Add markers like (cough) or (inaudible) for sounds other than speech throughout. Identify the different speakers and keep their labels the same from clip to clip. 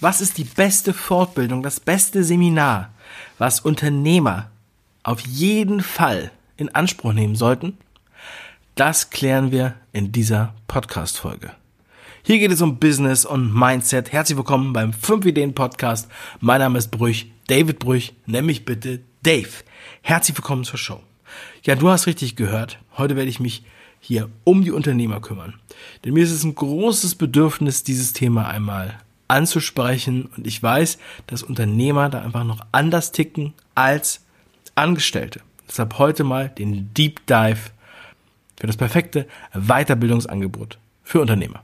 Speaker 1: Was ist die beste Fortbildung, das beste Seminar, was Unternehmer auf jeden Fall in Anspruch nehmen sollten? Das klären wir in dieser Podcast-Folge. Hier geht es um Business und Mindset. Herzlich willkommen beim 5 Ideen Podcast. Mein Name ist Brüch, David Brüch. Nenn mich bitte Dave. Herzlich willkommen zur Show. Ja, du hast richtig gehört. Heute werde ich mich hier um die Unternehmer kümmern. Denn mir ist es ein großes Bedürfnis, dieses Thema einmal anzusprechen. Und ich weiß, dass Unternehmer da einfach noch anders ticken als Angestellte. Deshalb heute mal den Deep Dive für das perfekte Weiterbildungsangebot für Unternehmer.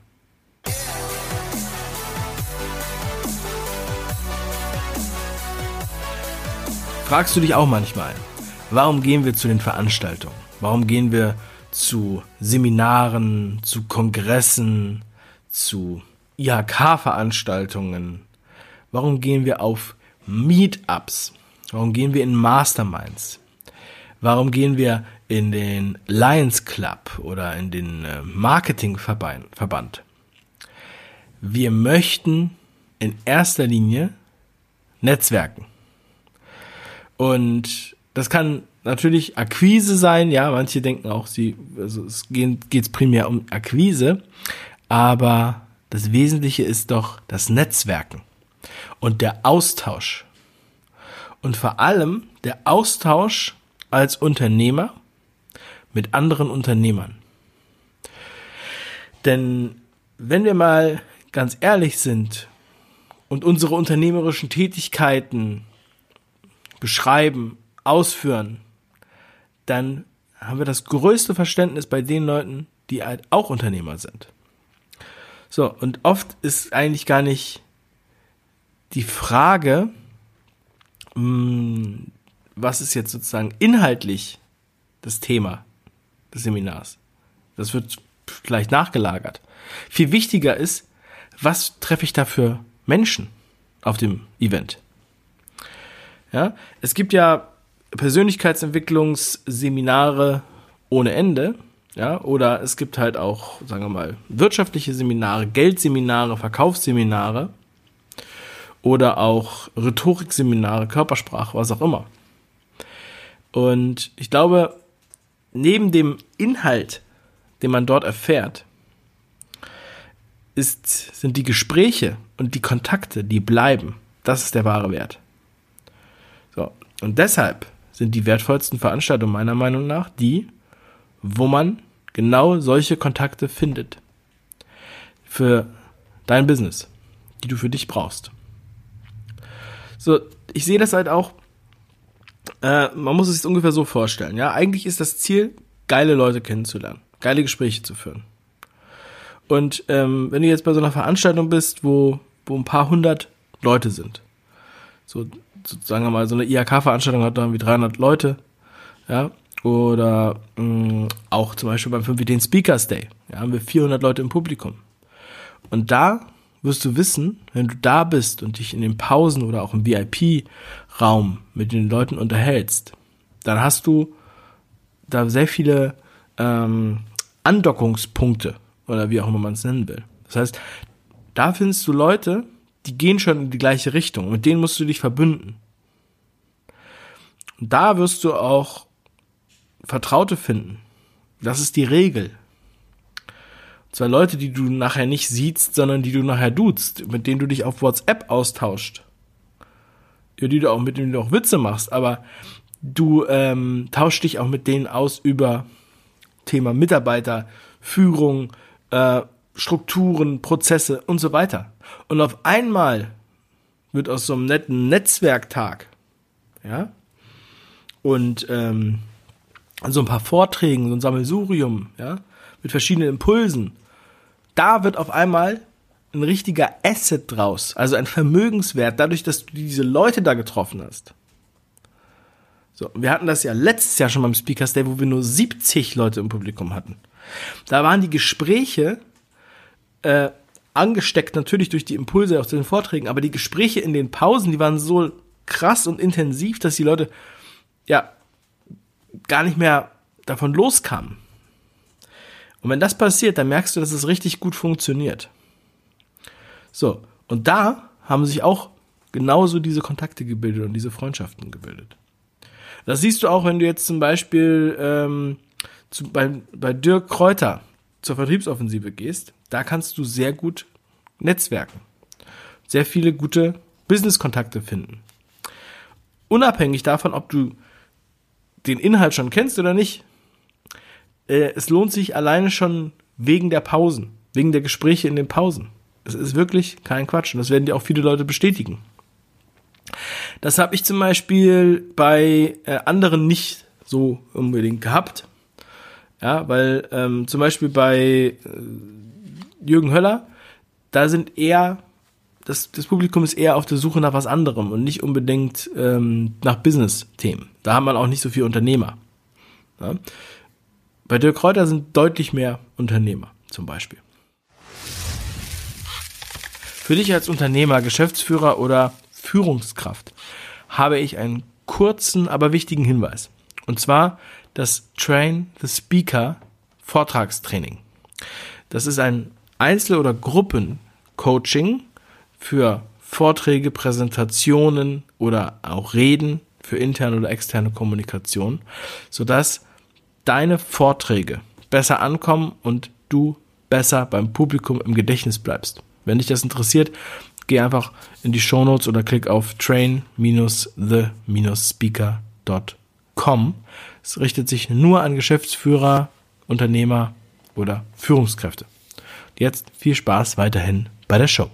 Speaker 1: Fragst du dich auch manchmal, warum gehen wir zu den Veranstaltungen? Warum gehen wir zu Seminaren, zu Kongressen, zu IHK-Veranstaltungen? Warum gehen wir auf Meetups? Warum gehen wir in Masterminds? Warum gehen wir in den Lions Club oder in den äh, Marketingverband? Wir möchten in erster Linie Netzwerken. Und das kann natürlich Akquise sein, ja, manche denken auch, sie, also es geht primär um Akquise, aber das Wesentliche ist doch das Netzwerken und der Austausch. Und vor allem der Austausch als Unternehmer mit anderen Unternehmern. Denn wenn wir mal ganz ehrlich sind und unsere unternehmerischen Tätigkeiten beschreiben, ausführen, dann haben wir das größte Verständnis bei den Leuten, die halt auch Unternehmer sind. So, und oft ist eigentlich gar nicht die Frage, hm, was ist jetzt sozusagen inhaltlich das Thema des Seminars. Das wird vielleicht nachgelagert. Viel wichtiger ist, was treffe ich da für Menschen auf dem Event? Ja, es gibt ja Persönlichkeitsentwicklungsseminare ohne Ende, ja, oder es gibt halt auch, sagen wir mal, wirtschaftliche Seminare, Geldseminare, Verkaufsseminare oder auch Rhetorikseminare, Körpersprache, was auch immer. Und ich glaube, neben dem Inhalt, den man dort erfährt, ist, sind die Gespräche und die Kontakte, die bleiben. Das ist der wahre Wert. So. Und deshalb sind die wertvollsten Veranstaltungen meiner Meinung nach die, wo man genau solche Kontakte findet. Für dein Business, die du für dich brauchst. So, ich sehe das halt auch, äh, man muss es sich ungefähr so vorstellen, ja. Eigentlich ist das Ziel, geile Leute kennenzulernen, geile Gespräche zu führen. Und ähm, wenn du jetzt bei so einer Veranstaltung bist, wo, wo ein paar hundert Leute sind, so so, sagen wir mal, so eine IHK-Veranstaltung hat da irgendwie 300 Leute, ja, oder mh, mm, auch zum Beispiel beim 5 Ideen Speakers Day, ja, haben wir 400 Leute im Publikum. Und da wirst du wissen, wenn du da bist und dich in den Pausen oder auch im VIP-Raum mit den Leuten unterhältst, dann hast du da sehr viele ähm, Andockungspunkte oder wie auch immer man es nennen will. Das heißt, da findest du Leute, die gehen schon in die gleiche Richtung. Mit denen musst du dich verbünden. Und da wirst du auch Vertraute finden. Das ist die Regel. Und zwar Leute, die du nachher nicht siehst, sondern die du nachher duzt, mit denen du dich auf WhatsApp austauscht. Ja, die du auch, mit denen du auch Witze machst, aber du ähm, tauschst dich auch mit denen aus über Thema Mitarbeiter, Führung, äh, Strukturen, Prozesse und so weiter. Und auf einmal wird aus so einem netten Netzwerktag, ja, und ähm, so ein paar Vorträgen, so ein Sammelsurium, ja, mit verschiedenen Impulsen, da wird auf einmal ein richtiger Asset draus, also ein Vermögenswert, dadurch, dass du diese Leute da getroffen hast. So, wir hatten das ja letztes Jahr schon beim Speakers Day, wo wir nur 70 Leute im Publikum hatten. Da waren die Gespräche äh, angesteckt natürlich durch die Impulse aus den Vorträgen, aber die Gespräche in den Pausen, die waren so krass und intensiv, dass die Leute ja gar nicht mehr davon loskamen. Und wenn das passiert, dann merkst du, dass es richtig gut funktioniert. So, und da haben sich auch genauso diese Kontakte gebildet und diese Freundschaften gebildet. Das siehst du auch, wenn du jetzt zum Beispiel ähm, zu, bei, bei Dirk Kräuter zur Vertriebsoffensive gehst. Da kannst du sehr gut netzwerken. Sehr viele gute Business-Kontakte finden. Unabhängig davon, ob du den Inhalt schon kennst oder nicht, äh, es lohnt sich alleine schon wegen der Pausen, wegen der Gespräche in den Pausen. Es ist wirklich kein Quatsch und das werden dir auch viele Leute bestätigen. Das habe ich zum Beispiel bei äh, anderen nicht so unbedingt gehabt. Ja, weil ähm, zum Beispiel bei äh, Jürgen Höller, da sind eher, das, das Publikum ist eher auf der Suche nach was anderem und nicht unbedingt ähm, nach Business-Themen. Da haben wir auch nicht so viele Unternehmer. Ja? Bei Dirk Kräuter sind deutlich mehr Unternehmer zum Beispiel. Für dich als Unternehmer, Geschäftsführer oder Führungskraft habe ich einen kurzen, aber wichtigen Hinweis. Und zwar das Train the Speaker Vortragstraining. Das ist ein Einzel- oder Gruppencoaching für Vorträge, Präsentationen oder auch Reden für interne oder externe Kommunikation, sodass deine Vorträge besser ankommen und du besser beim Publikum im Gedächtnis bleibst. Wenn dich das interessiert, geh einfach in die Show Notes oder klick auf train-the-speaker.com. Es richtet sich nur an Geschäftsführer, Unternehmer oder Führungskräfte. Jetzt viel Spaß weiterhin bei der Show.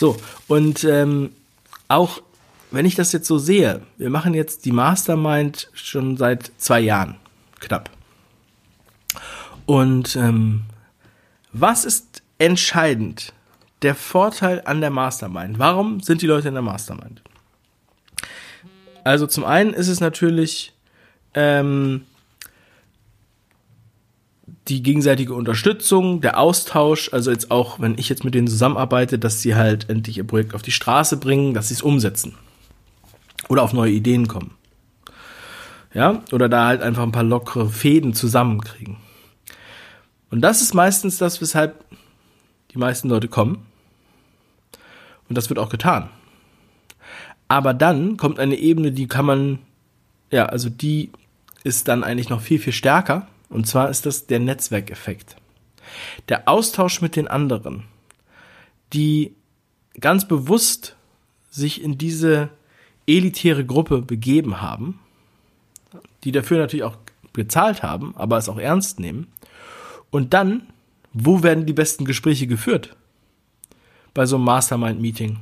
Speaker 1: So, und ähm, auch wenn ich das jetzt so sehe, wir machen jetzt die Mastermind schon seit zwei Jahren, knapp. Und ähm, was ist entscheidend? Der Vorteil an der Mastermind. Warum sind die Leute in der Mastermind? Also zum einen ist es natürlich ähm, die gegenseitige Unterstützung, der Austausch, also jetzt auch, wenn ich jetzt mit denen zusammenarbeite, dass sie halt endlich ihr Projekt auf die Straße bringen, dass sie es umsetzen. Oder auf neue Ideen kommen. Ja, oder da halt einfach ein paar lockere Fäden zusammenkriegen. Und das ist meistens das, weshalb die meisten Leute kommen. Und das wird auch getan. Aber dann kommt eine Ebene, die kann man, ja, also die ist dann eigentlich noch viel, viel stärker. Und zwar ist das der Netzwerkeffekt. Der Austausch mit den anderen, die ganz bewusst sich in diese elitäre Gruppe begeben haben, die dafür natürlich auch bezahlt haben, aber es auch ernst nehmen und dann, wo werden die besten Gespräche geführt? Bei so einem Mastermind-Meeting.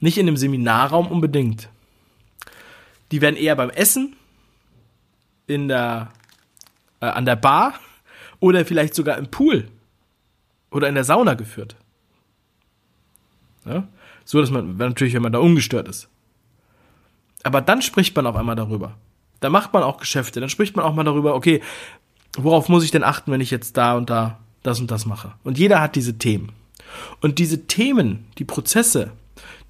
Speaker 1: Nicht in einem Seminarraum unbedingt. Die werden eher beim Essen, in der, äh, an der Bar oder vielleicht sogar im Pool oder in der Sauna geführt. Ja? So, dass man, natürlich, wenn man da ungestört ist. Aber dann spricht man auf einmal darüber. Da macht man auch Geschäfte. Dann spricht man auch mal darüber, okay, worauf muss ich denn achten, wenn ich jetzt da und da das und das mache? Und jeder hat diese Themen. Und diese Themen, die Prozesse,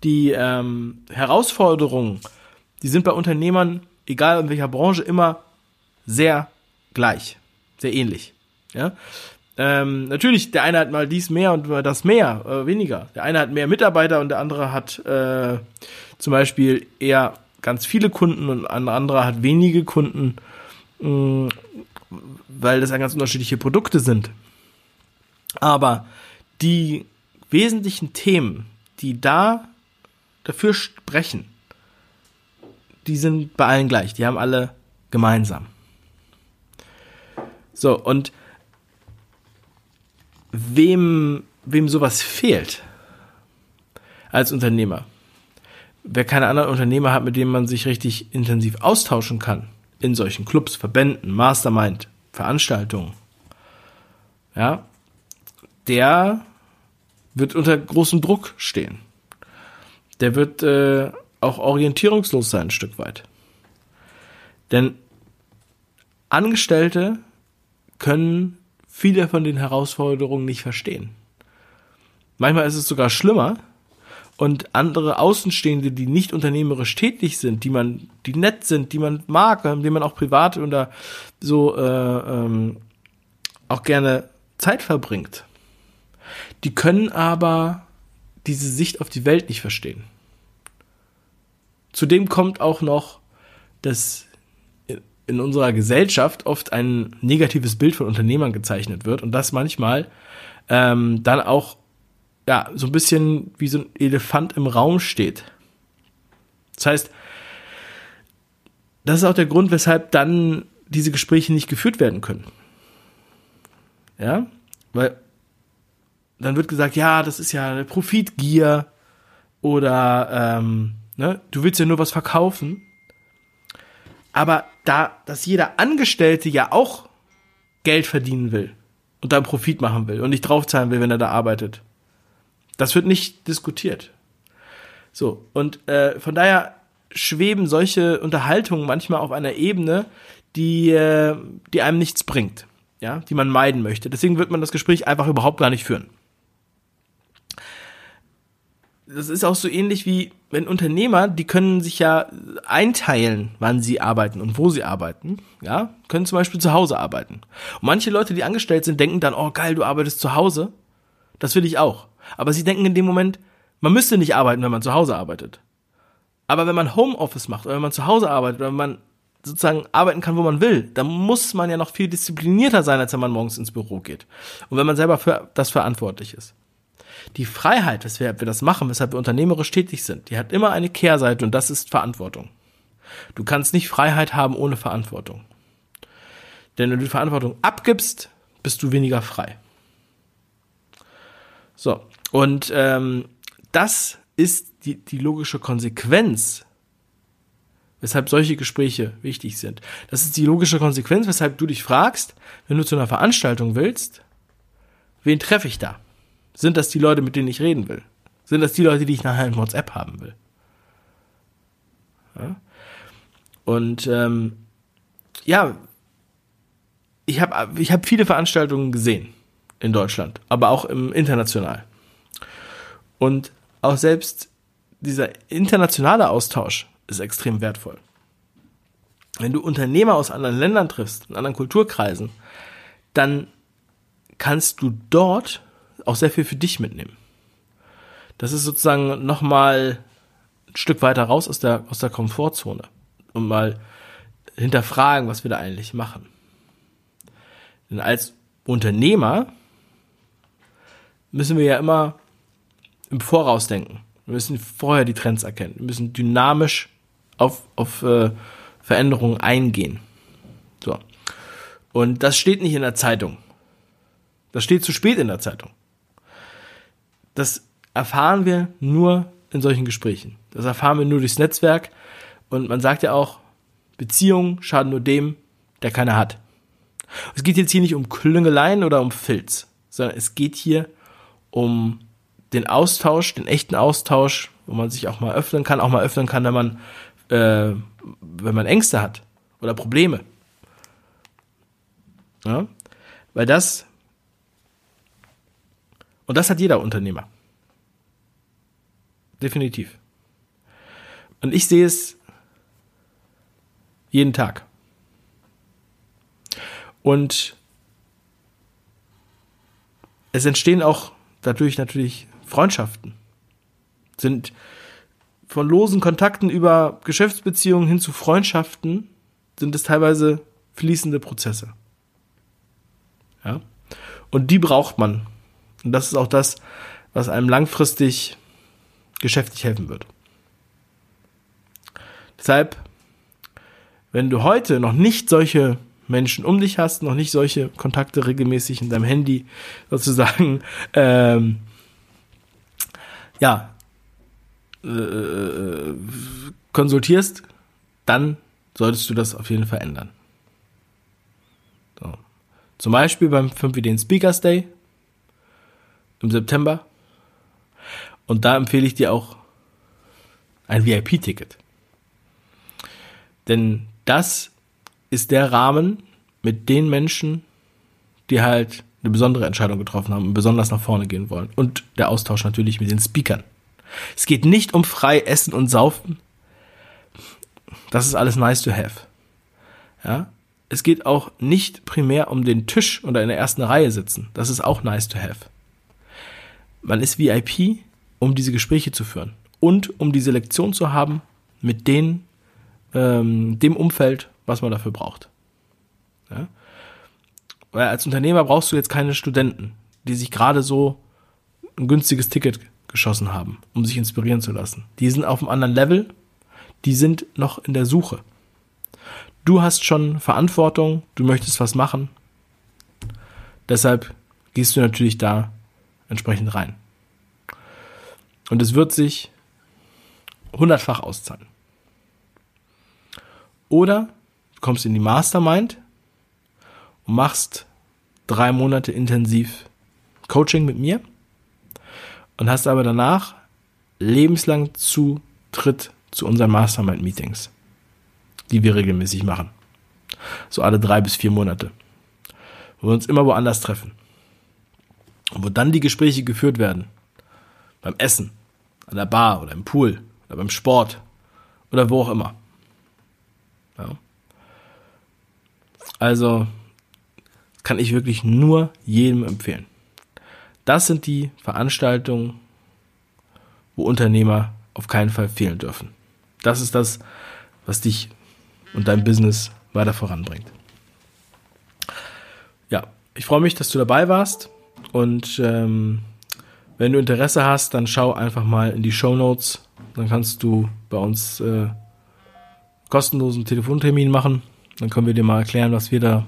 Speaker 1: die ähm, Herausforderungen, die sind bei Unternehmern, egal in welcher Branche, immer sehr gleich, sehr ähnlich. Ja? Ähm, natürlich, der eine hat mal dies mehr und das mehr, äh, weniger. Der eine hat mehr Mitarbeiter und der andere hat äh, zum Beispiel eher ganz viele Kunden und ein anderer hat wenige Kunden. Mh, mm, weil das ja ganz unterschiedliche Produkte sind. Aber die wesentlichen Themen, die da dafür sprechen, die sind bei allen gleich. Die haben alle gemeinsam. So, und wem, wem sowas fehlt als Unternehmer, wer keine anderen Unternehmer hat, mit denen man sich richtig intensiv austauschen kann, in solchen Clubs, Verbänden, Mastermind, Veranstaltungen, ja, der wird unter großem Druck stehen. Der wird äh, auch orientierungslos sein, ein Stück weit. Denn Angestellte können viele von den Herausforderungen nicht verstehen. Manchmal ist es sogar schlimmer, und andere Außenstehende, die nicht unternehmerisch tätig sind, die man, die nett sind, die man mag, mit denen man auch privat oder so äh, ähm, auch gerne Zeit verbringt, die können aber diese Sicht auf die Welt nicht verstehen. Zudem kommt auch noch, dass in unserer Gesellschaft oft ein negatives Bild von Unternehmern gezeichnet wird und das manchmal ähm, dann auch ja so ein bisschen wie so ein Elefant im Raum steht. Das heißt, das ist auch der Grund, weshalb dann diese Gespräche nicht geführt werden können. Ja, weil dann wird gesagt, ja, das ist ja eine Profitgier oder ähm, ne, du willst ja nur was verkaufen. Aber da, dass jeder Angestellte ja auch Geld verdienen will und dann Profit machen will und nicht draufzahlen will, wenn er da arbeitet, das wird nicht diskutiert. So, und äh, von daher schweben solche Unterhaltungen manchmal auf einer Ebene, die, äh, die einem nichts bringt, ja, die man meiden möchte. Deswegen wird man das Gespräch einfach überhaupt gar nicht führen. Das ist auch so ähnlich wie, wenn Unternehmer, die können sich ja einteilen, wann sie arbeiten und wo sie arbeiten, ja, können zum Beispiel zu Hause arbeiten. Und manche Leute, die angestellt sind, denken dann, oh geil, du arbeitest zu Hause. Das will ich auch. Aber sie denken in dem Moment, man müsste nicht arbeiten, wenn man zu Hause arbeitet. Aber wenn man Homeoffice macht oder wenn man zu Hause arbeitet oder wenn man sozusagen arbeiten kann, wo man will, dann muss man ja noch viel disziplinierter sein, als wenn man morgens ins Büro geht. Und wenn man selber für das verantwortlich ist. Die Freiheit, weshalb wir das machen, weshalb wir unternehmerisch tätig sind, die hat immer eine Kehrseite und das ist Verantwortung. Du kannst nicht Freiheit haben ohne Verantwortung. Denn wenn du die Verantwortung abgibst, bist du weniger frei. So, und ähm, das ist die, die logische Konsequenz, weshalb solche Gespräche wichtig sind. Das ist die logische Konsequenz, weshalb du dich fragst, wenn du zu einer Veranstaltung willst, wen treffe ich da? Sind das die Leute, mit denen ich reden will? Sind das die Leute, die ich nachher in WhatsApp haben will? Ja? Und ähm, ja, ich habe ich hab viele Veranstaltungen gesehen in Deutschland, aber auch im international. Und auch selbst dieser internationale Austausch ist extrem wertvoll. Wenn du Unternehmer aus anderen Ländern triffst, in anderen Kulturkreisen, dann kannst du dort auch sehr viel für dich mitnehmen. Das ist sozusagen nochmal ein Stück weiter raus aus der, aus der Komfortzone und mal hinterfragen, was wir da eigentlich machen. Denn als Unternehmer müssen wir ja immer im Voraus denken. Wir müssen vorher die Trends erkennen. Wir müssen dynamisch auf, auf äh, Veränderungen eingehen. So. Und das steht nicht in der Zeitung. Das steht zu spät in der Zeitung. Das erfahren wir nur in solchen Gesprächen. Das erfahren wir nur durchs Netzwerk. Und man sagt ja auch, Beziehungen schaden nur dem, der keine hat. Es geht jetzt hier nicht um Klüngeleien oder um Filz, sondern es geht hier um den Austausch, den echten Austausch, wo man sich auch mal öffnen kann, auch mal öffnen kann, wenn man, äh, wenn man Ängste hat oder Probleme. Ja? Weil das, und das hat jeder Unternehmer. Definitiv. Und ich sehe es jeden Tag. Und es entstehen auch dadurch natürlich Freundschaften. Sind von losen Kontakten über Geschäftsbeziehungen hin zu Freundschaften sind es teilweise fließende Prozesse. Ja? Und die braucht man. Und das ist auch das, was einem langfristig geschäftlich helfen wird. Deshalb, wenn du heute noch nicht solche Menschen um dich hast, noch nicht solche Kontakte regelmäßig in deinem Handy sozusagen (laughs) ähm, ja, äh, konsultierst, dann solltest du das auf jeden Fall ändern. So. Zum Beispiel beim 5 Ideen Speakers Day im September. Und da empfehle ich dir auch ein VIP-Ticket. Denn das ist der Rahmen mit den Menschen, die halt eine besondere Entscheidung getroffen haben und besonders nach vorne gehen wollen. Und der Austausch natürlich mit den Speakern. Es geht nicht um frei Essen und Saufen. Das ist alles nice to have. Ja. Es geht auch nicht primär um den Tisch oder in der ersten Reihe sitzen. Das ist auch nice to have. Man ist VIP, um diese Gespräche zu führen und um die Selektion zu haben mit den, ähm, dem Umfeld, was man dafür braucht. Ja? Weil als Unternehmer brauchst du jetzt keine Studenten, die sich gerade so ein günstiges Ticket geschossen haben, um sich inspirieren zu lassen. Die sind auf einem anderen Level, die sind noch in der Suche. Du hast schon Verantwortung, du möchtest was machen. Deshalb gehst du natürlich da entsprechend rein. Und es wird sich hundertfach auszahlen. Oder du kommst in die Mastermind und machst drei Monate intensiv Coaching mit mir und hast aber danach lebenslang Zutritt zu unseren Mastermind-Meetings, die wir regelmäßig machen. So alle drei bis vier Monate. Wo wir uns immer woanders treffen. Und wo dann die Gespräche geführt werden. Beim Essen, an der Bar oder im Pool oder beim Sport oder wo auch immer. Ja. Also kann ich wirklich nur jedem empfehlen. Das sind die Veranstaltungen, wo Unternehmer auf keinen Fall fehlen dürfen. Das ist das, was dich und dein Business weiter voranbringt. Ja, ich freue mich, dass du dabei warst und ähm, wenn du Interesse hast, dann schau einfach mal in die Show Notes. Dann kannst du bei uns äh, kostenlosen Telefontermin machen. Dann können wir dir mal erklären, was wir da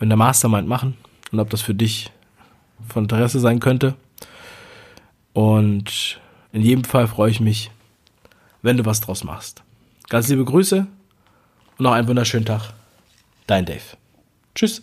Speaker 1: in der Mastermind machen und ob das für dich von Interesse sein könnte. Und in jedem Fall freue ich mich, wenn du was draus machst. Ganz liebe Grüße und noch einen wunderschönen Tag. Dein Dave. Tschüss.